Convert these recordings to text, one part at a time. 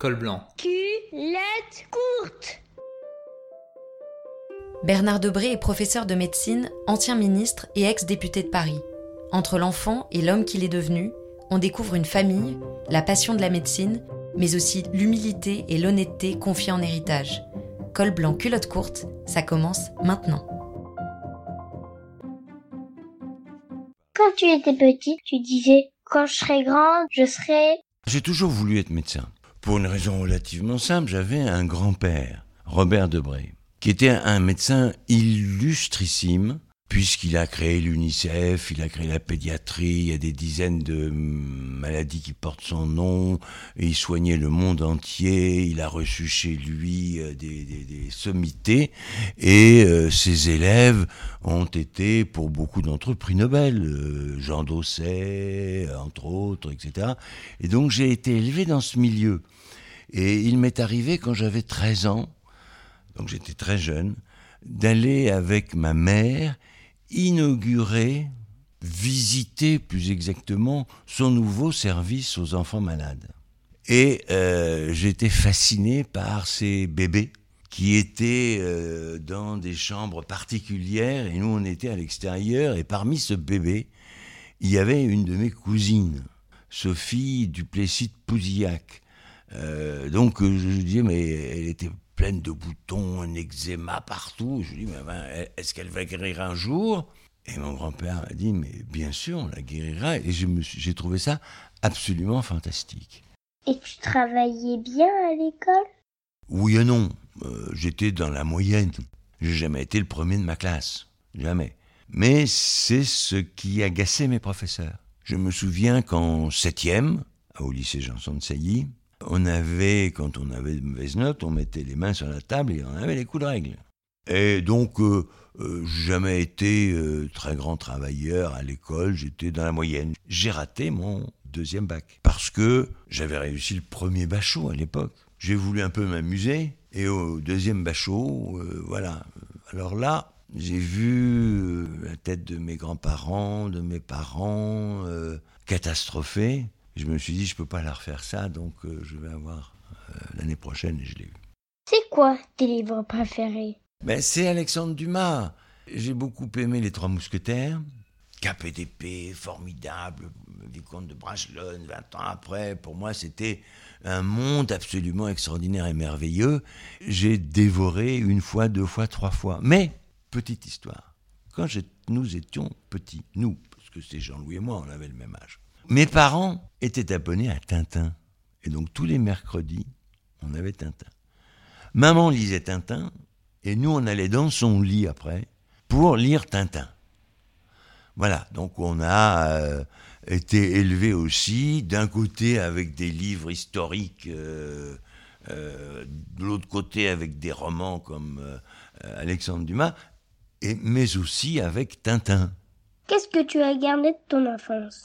Col blanc. Culotte courte. Bernard Debré est professeur de médecine, ancien ministre et ex-député de Paris. Entre l'enfant et l'homme qu'il est devenu, on découvre une famille, la passion de la médecine, mais aussi l'humilité et l'honnêteté confiées en héritage. Col blanc, culotte courte, ça commence maintenant. Quand tu étais petite, tu disais quand je serai grande, je serai. J'ai toujours voulu être médecin. Pour une raison relativement simple, j'avais un grand-père, Robert Debré, qui était un médecin illustrissime, puisqu'il a créé l'UNICEF, il a créé la pédiatrie, il y a des dizaines de maladies qui portent son nom, et il soignait le monde entier, il a reçu chez lui euh, des, sommités, et euh, ses élèves ont été, pour beaucoup d'entre eux, prix Nobel, euh, Jean Dosset, entre autres, etc. Et donc j'ai été élevé dans ce milieu. Et il m'est arrivé quand j'avais 13 ans, donc j'étais très jeune, d'aller avec ma mère inaugurer, visiter plus exactement son nouveau service aux enfants malades. Et euh, j'étais fasciné par ces bébés qui étaient euh, dans des chambres particulières et nous on était à l'extérieur et parmi ce bébé, il y avait une de mes cousines, Sophie Duplessis Pouzillac. Euh, donc je disais mais elle était pleine de boutons, un eczéma partout. Je lui dis, mais ben, est-ce qu'elle va guérir un jour? Et mon grand-père m'a dit, mais bien sûr, on la guérira. Et j'ai trouvé ça absolument fantastique. Et tu travaillais bien à l'école? Oui et non. Euh, J'étais dans la moyenne. J'ai jamais été le premier de ma classe. Jamais. Mais c'est ce qui agaçait mes professeurs. Je me souviens qu'en septième, au lycée Janson de Sailly, on avait, quand on avait de mauvaises notes, on mettait les mains sur la table et on avait les coups de règle. Et donc, euh, euh, jamais été euh, très grand travailleur à l'école, j'étais dans la moyenne. J'ai raté mon deuxième bac parce que j'avais réussi le premier bachot à l'époque. J'ai voulu un peu m'amuser et au deuxième bachot, euh, voilà. Alors là, j'ai vu la tête de mes grands-parents, de mes parents catastrophée. Je me suis dit, je peux pas la refaire ça, donc euh, je vais avoir euh, l'année prochaine et je l'ai eu. C'est quoi tes livres préférés? Ben, C'est Alexandre Dumas. J'ai beaucoup aimé Les Trois Mousquetaires. Cap et d'épée, formidable, Vicomte de Bragelonne, 20 ans après. Pour moi, c'était un monde absolument extraordinaire et merveilleux. J'ai dévoré une fois, deux fois, trois fois. Mais, petite histoire, quand nous étions petits, nous, parce que c'est Jean-Louis et moi, on avait le même âge, mes parents étaient abonnés à Tintin. Et donc tous les mercredis, on avait Tintin. Maman lisait Tintin, et nous, on allait dans son lit après pour lire Tintin. Voilà, donc on a euh, été élevé aussi, d'un côté avec des livres historiques, euh, euh, de l'autre côté avec des romans comme Alexandre Dumas, et, mais aussi avec Tintin. Qu'est-ce que tu as gardé de ton enfance?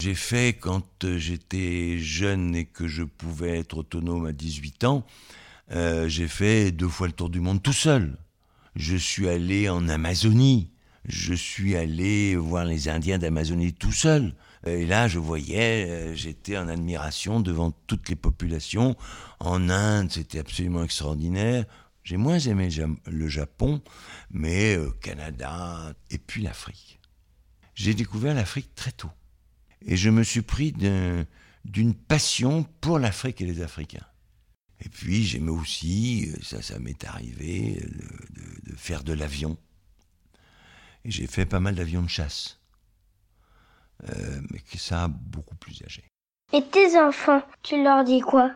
J'ai fait quand euh, j'étais jeune et que je pouvais être autonome à 18 ans, euh, j'ai fait deux fois le tour du monde tout seul. Je suis allé en Amazonie, je suis allé voir les Indiens d'Amazonie tout seul. Et là, je voyais, euh, j'étais en admiration devant toutes les populations. En Inde, c'était absolument extraordinaire. J'ai moins aimé le Japon, mais Canada et puis l'Afrique. J'ai découvert l'Afrique très tôt. Et je me suis pris d'un- d'une passion pour l'Afrique et les Africains. Et puis j'aimais aussi, euh, ça, ça m'est arrivé, de, faire de l'avion. Et j'ai fait pas mal d'avions de chasse. Euh, mais que ça a beaucoup plus âgé. Et tes enfants, tu leur dis quoi?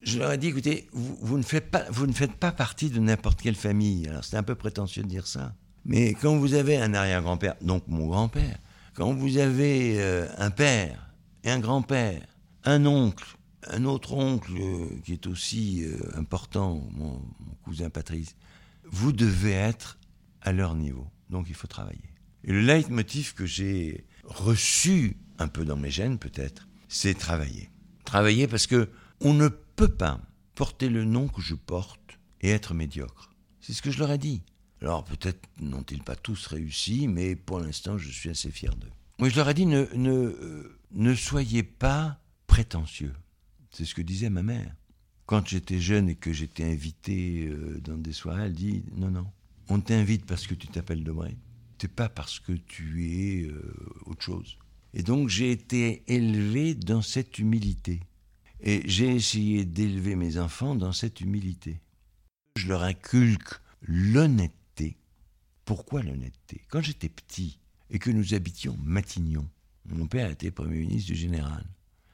Je leur ai dit, écoutez, vous, vous ne, faites pas, vous ne faites pas partie de n'importe quelle famille. Alors c'est un peu prétentieux de dire ça. Mais quand vous avez un arrière-grand-père, donc mon grand-père, quand vous avez euh, un père et un grand-père, un oncle, un autre oncle euh, qui est aussi euh, important, mon, cousin Patrice, vous devez être à leur niveau. Donc il faut travailler. Et le leitmotiv que j'ai reçu un peu dans mes gènes peut-être, c'est travailler. Travailler parce que on ne peut pas porter le nom que je porte et être médiocre. C'est ce que je leur ai dit. Alors peut-être n'ont-ils pas tous réussi, mais pour l'instant je suis assez fier d'eux. Moi je leur ai dit euh, ne soyez pas prétentieux. C'est ce que disait ma mère. quand j'étais jeune et que j'étais invité euh, dans des soirées, elle dit non, non, on t'invite parce que tu t'appelles Debray. C'est pas parce que tu es euh, autre chose. Et donc j'ai été élevé dans cette humilité. Et j'ai essayé d'élever mes enfants dans cette humilité. Je leur inculque l'honnêteté. Pourquoi l'honnêteté? Quand j'étais petit et que nous habitions Matignon, mon père était Premier ministre du Général.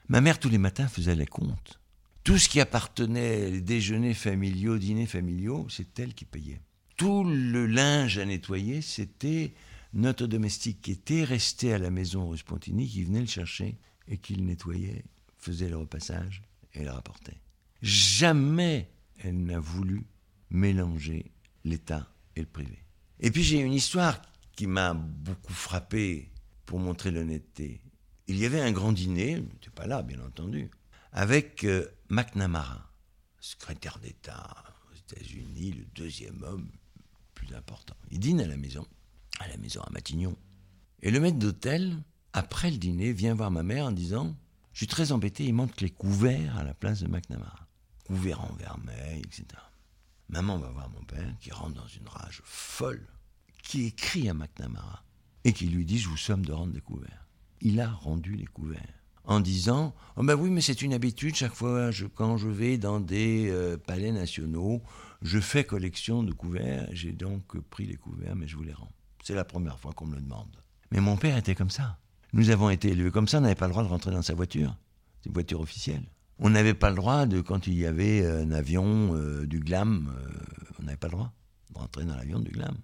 Ma mère, tous les matins, faisait les comptes. Tout ce qui appartenait, les déjeuners familiaux, dîners familiaux, c'est elle qui payait. Tout le linge à nettoyer, c'était notre domestique qui était resté à la maison rue Spontini, qui venait le chercher et qui le nettoyait, faisait le repassage et le rapportait. Jamais elle n'a voulu mélanger l'État et le privé. Et puis j'ai une histoire qui m'a beaucoup frappé pour montrer l'honnêteté. Il y avait un grand dîner, je n'étais pas là bien entendu, avec euh, McNamara, secrétaire d'État aux États-Unis, le deuxième homme plus important. Il dîne à la maison, à la maison à Matignon. Et le maître d'hôtel, après le dîner, vient voir ma mère en disant Je suis très embêté, il manque les couverts à la place de McNamara. Couverts en vermeil, etc. Maman va voir mon père, qui rentre dans une rage folle, qui écrit à McNamara et qui lui dit Je vous somme de rendre des couverts. Il a rendu les couverts en disant Oh ben oui, mais c'est une habitude, chaque fois quand je vais dans des euh, palais nationaux, je fais collection de couverts, j'ai donc pris les couverts, mais je vous les rends. C'est la première fois qu'on me le demande. Mais mon père était comme ça. Nous avons été élevés comme ça, on n'avait pas le droit de rentrer dans sa voiture. C'est une voiture officielle. On n'avait pas le droit de, quand il y avait un avion euh, du glam, euh, on n'avait pas le droit de rentrer dans l'avion du glam.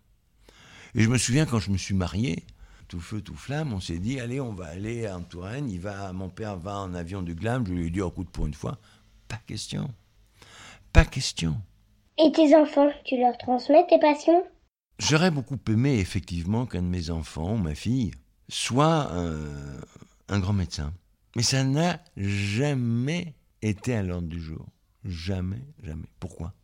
Et je me souviens quand je me suis marié, tout feu, tout flamme, on s'est dit, allez, on va aller en Touraine, il va, mon père va en avion du glam, je lui ai dit, écoute, pour une fois, pas question. Pas question. Et tes enfants, tu leur transmets tes passions? J'aurais beaucoup aimé, effectivement, qu'un de mes enfants, ma fille, soit un, un grand médecin. Mais ça n'a jamais été à l'ordre du jour. Jamais, jamais. Pourquoi?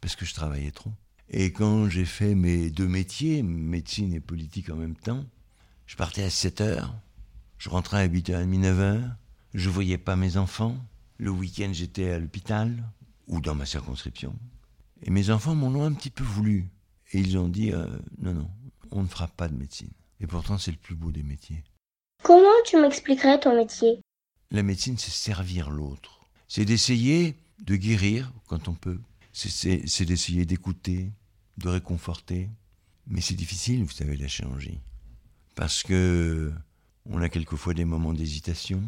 Parce que je travaillais trop. Et quand j'ai fait mes deux métiers, médecine et politique en même temps, je partais à 7 heures, je rentrais à 8h30, 9h, je voyais pas mes enfants. Le week-end, j'étais à l'hôpital ou dans ma circonscription. Et mes enfants m'en ont un petit peu voulu. Et ils ont dit euh, non, non, on ne fera pas de médecine. Et pourtant, c'est le plus beau des métiers. Comment tu m'expliquerais ton métier? La médecine, c'est servir l'autre. C'est d'essayer de guérir quand on peut. C'est d'essayer d'écouter, de réconforter. Mais c'est difficile, vous savez, la chirurgie. Parce que on a quelquefois des moments d'hésitation,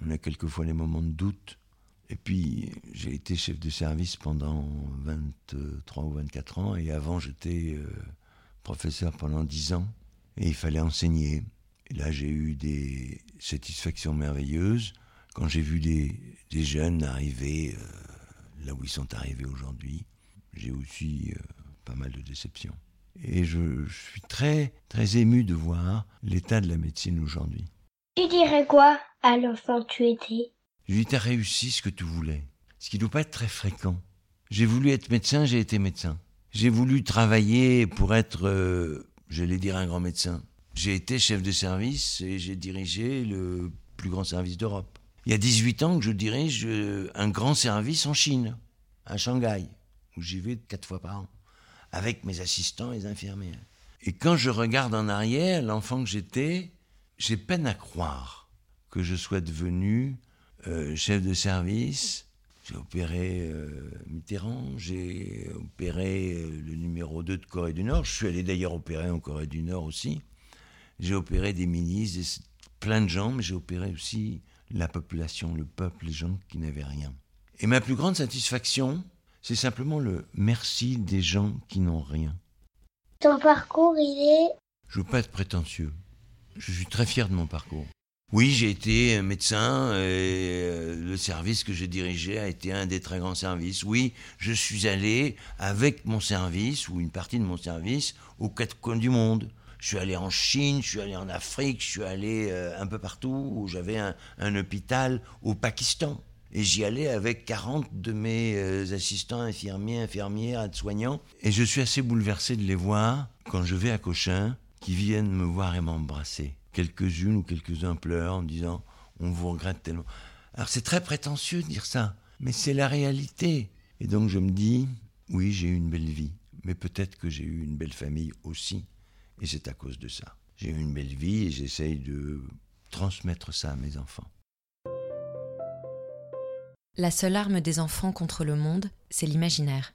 on a quelquefois des moments de doute. Et puis, j'ai été chef de service pendant 23 ou 24 ans, et avant, j'étais euh, professeur pendant 10 ans, et il fallait enseigner. Et là, j'ai eu des satisfactions merveilleuses quand j'ai vu des, des, jeunes arriver euh, là où ils sont arrivés aujourd'hui. J'ai aussi euh, pas mal de déceptions. Et je, je, suis très, très ému de voir l'état de la médecine aujourd'hui. Tu dirais quoi à l'enfant que tu étais? Je lui t'as réussi ce que tu voulais. Ce qui ne doit pas être très fréquent. J'ai voulu être médecin, j'ai été médecin. J'ai voulu travailler pour être, euh, j'allais dire, un grand médecin. J'ai été chef de service et j'ai dirigé le plus grand service d'Europe. Il y a 18 ans que je dirige un grand service en Chine, à Shanghai, où j'y vais quatre fois par an avec mes assistants et les infirmières. Et quand je regarde en arrière, l'enfant que j'étais, j'ai peine à croire que je sois devenu euh, chef de service. J'ai opéré euh, Mitterrand, j'ai opéré euh, le numéro 2 de Corée du Nord. Je suis allé d'ailleurs opérer en Corée du Nord aussi. J'ai opéré des ministres, plein de gens, mais j'ai opéré aussi la population, le peuple, les gens qui n'avaient rien. Et ma plus grande satisfaction, c'est simplement le merci des gens qui n'ont rien. Ton parcours, il est... Je veux pas être prétentieux. Je suis très fier de mon parcours. Oui, j'ai été médecin et euh, le service que j'ai dirigé a été un des très grands services. Oui, je suis allé avec mon service ou une partie de mon service aux quatre coins du monde. Je suis allé en Chine, je suis allé en Afrique, je suis allé euh, un peu partout où j'avais un, hôpital au Pakistan. Et j'y allais avec 40 de mes euh, assistants infirmiers, infirmières, aides-soignants. Et je suis assez bouleversé de les voir quand je vais à Cochin, qui viennent me voir et m'embrasser. Quelques-unes ou quelques-uns pleurent en disant On vous regrette tellement. Alors c'est très prétentieux de dire ça. Mais c'est la réalité. Et donc je me dis, oui, j'ai eu une belle vie, mais peut-être que j'ai eu une belle famille aussi. Et c'est à cause de ça. J'ai eu une belle vie et j'essaye de transmettre ça à mes enfants. La seule arme des enfants contre le monde, c'est l'imaginaire.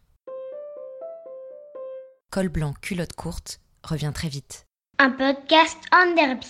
Col blanc, culotte courte revient très vite. Un podcast en derby.